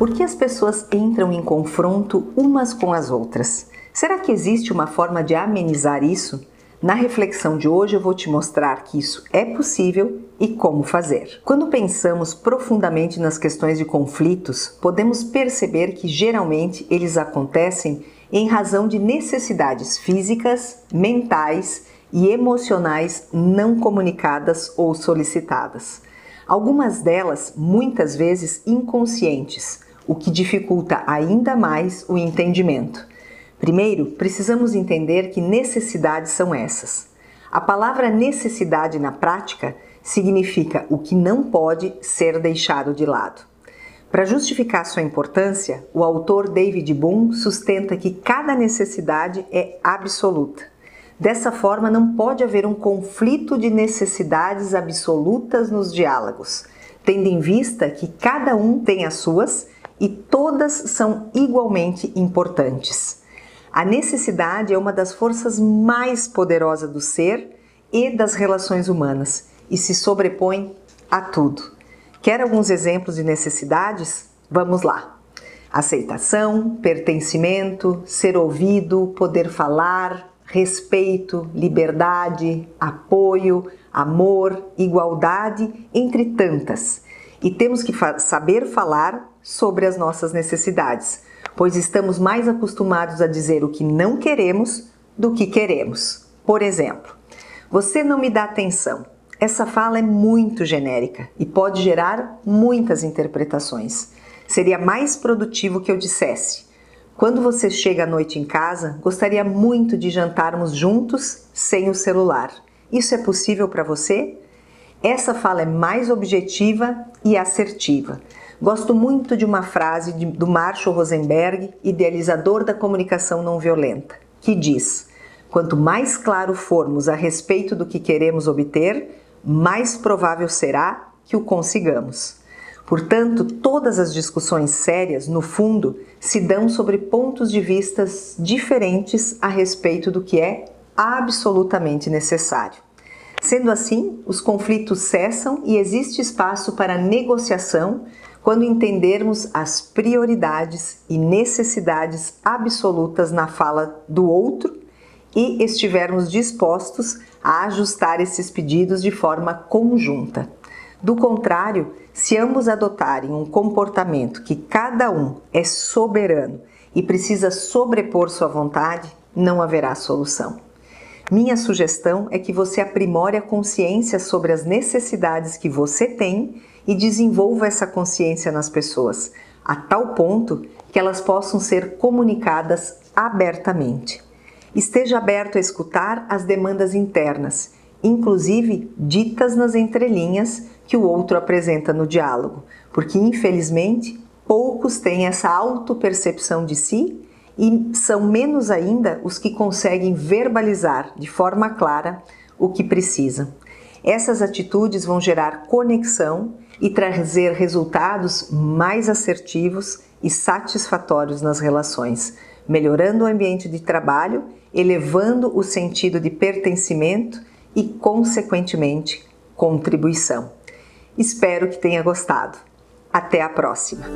Por que as pessoas entram em confronto umas com as outras? Será que existe uma forma de amenizar isso? Na reflexão de hoje eu vou te mostrar que isso é possível e como fazer. Quando pensamos profundamente nas questões de conflitos, podemos perceber que geralmente eles acontecem em razão de necessidades físicas, mentais e emocionais não comunicadas ou solicitadas. Algumas delas, muitas vezes inconscientes, o que dificulta ainda mais o entendimento. Primeiro, precisamos entender que necessidades são essas. A palavra necessidade na prática significa o que não pode ser deixado de lado. Para justificar sua importância, o autor David Bohm sustenta que cada necessidade é absoluta. Dessa forma, não pode haver um conflito de necessidades absolutas nos diálogos, tendo em vista que cada um tem as suas e todas são igualmente importantes. A necessidade é uma das forças mais poderosas do ser e das relações humanas e se sobrepõe a tudo. Quer alguns exemplos de necessidades? Vamos lá. Aceitação, pertencimento, ser ouvido, poder falar, respeito, liberdade, apoio, amor, igualdade, entre tantas. E temos que fa saber falar sobre as nossas necessidades pois estamos mais acostumados a dizer o que não queremos do que queremos. Por exemplo, você não me dá atenção. Essa fala é muito genérica e pode gerar muitas interpretações. Seria mais produtivo que eu dissesse: quando você chega à noite em casa, gostaria muito de jantarmos juntos sem o celular. Isso é possível para você? Essa fala é mais objetiva e assertiva. Gosto muito de uma frase de, do Marshall Rosenberg, idealizador da comunicação não violenta, que diz: Quanto mais claro formos a respeito do que queremos obter, mais provável será que o consigamos. Portanto, todas as discussões sérias, no fundo, se dão sobre pontos de vistas diferentes a respeito do que é absolutamente necessário. Sendo assim, os conflitos cessam e existe espaço para negociação quando entendermos as prioridades e necessidades absolutas na fala do outro e estivermos dispostos a ajustar esses pedidos de forma conjunta. Do contrário, se ambos adotarem um comportamento que cada um é soberano e precisa sobrepor sua vontade, não haverá solução. Minha sugestão é que você aprimore a consciência sobre as necessidades que você tem e desenvolva essa consciência nas pessoas, a tal ponto que elas possam ser comunicadas abertamente. Esteja aberto a escutar as demandas internas, inclusive ditas nas entrelinhas que o outro apresenta no diálogo, porque infelizmente poucos têm essa autopercepção de si e são menos ainda os que conseguem verbalizar de forma clara o que precisam. Essas atitudes vão gerar conexão e trazer resultados mais assertivos e satisfatórios nas relações, melhorando o ambiente de trabalho, elevando o sentido de pertencimento e, consequentemente, contribuição. Espero que tenha gostado. Até a próxima!